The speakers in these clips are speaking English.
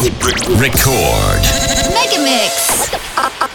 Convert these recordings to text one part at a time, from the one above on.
Record. Mega Mix.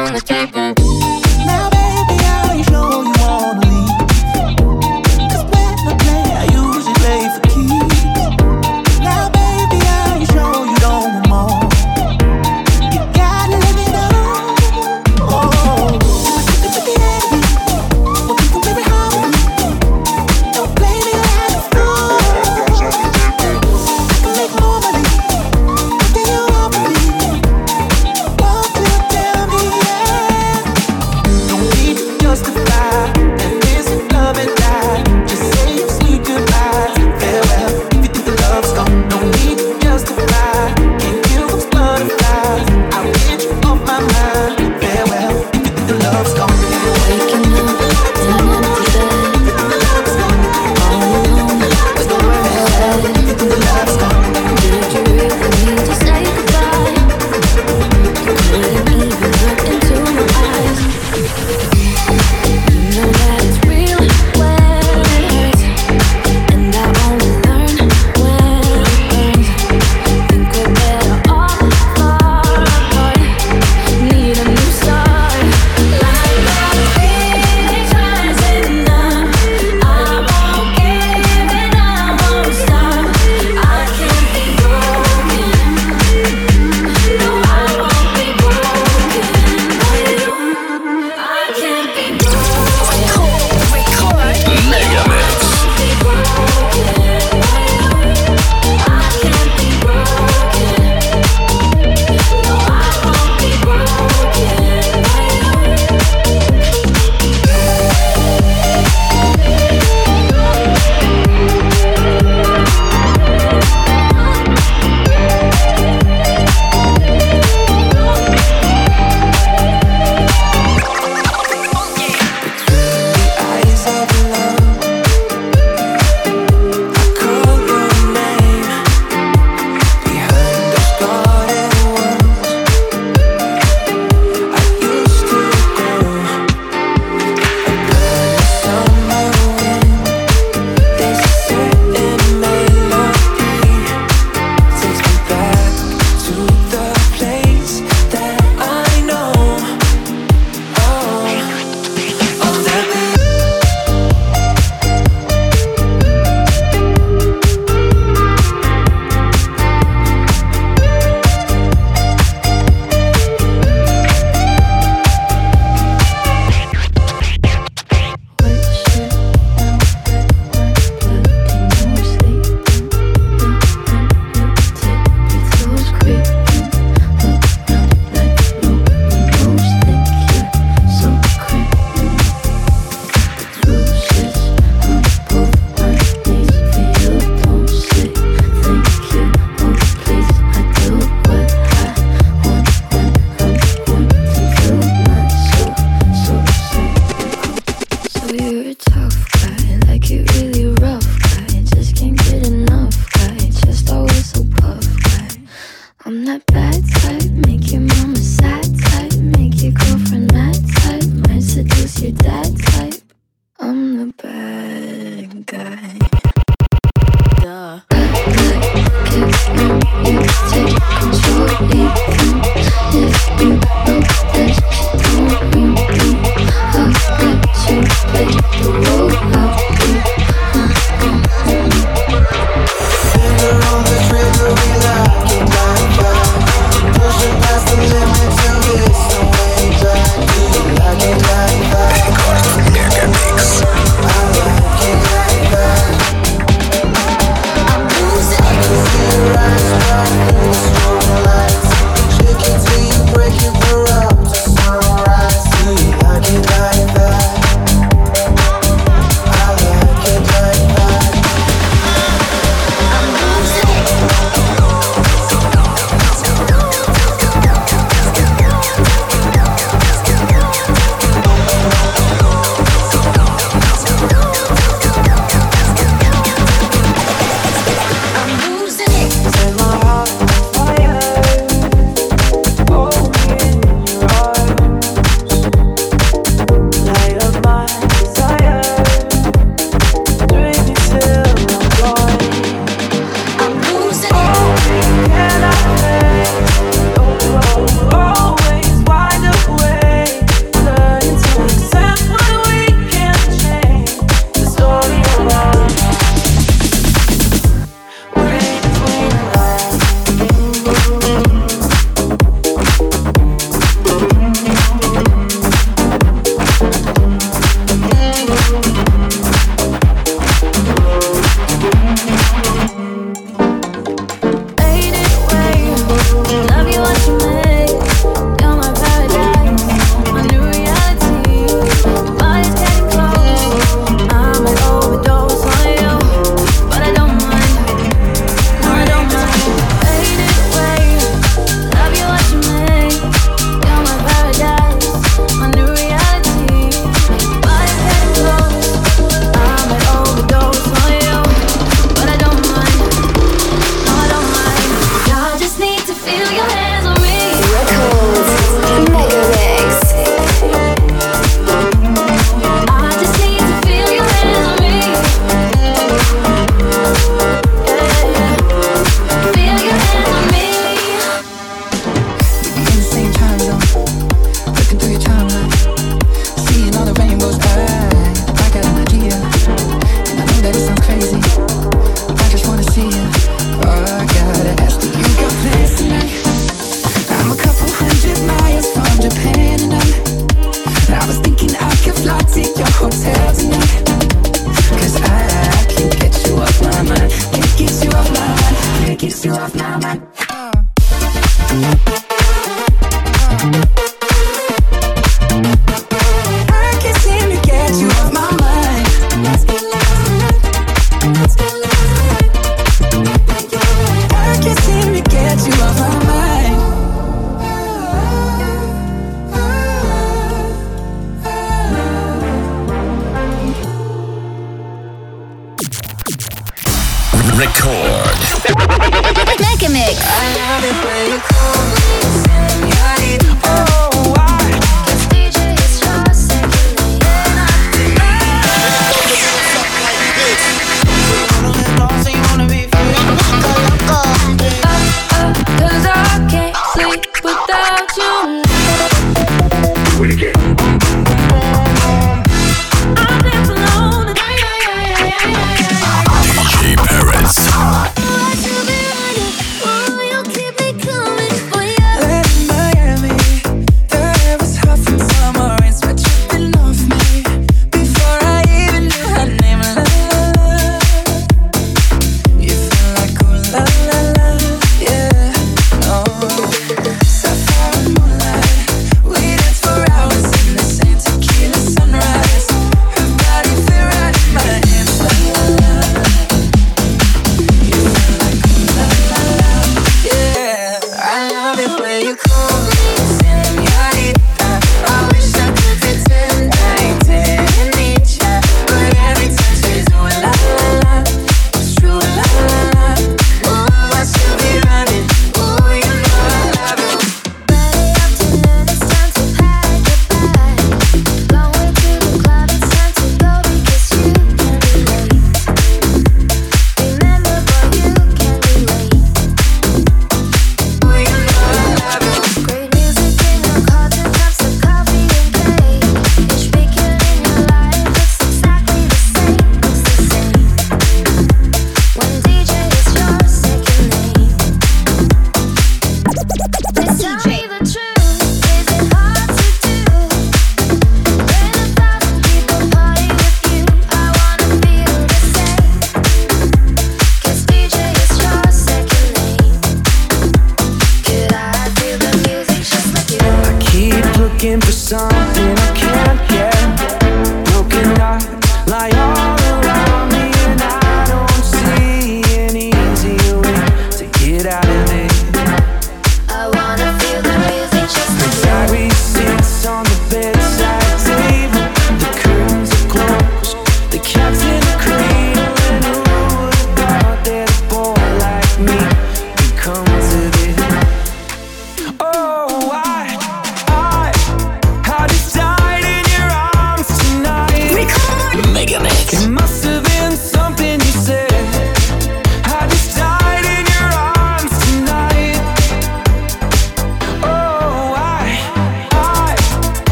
On the table.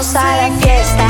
A la fiesta,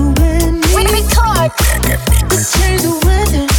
you and me. We, we talk. Let's change the weather.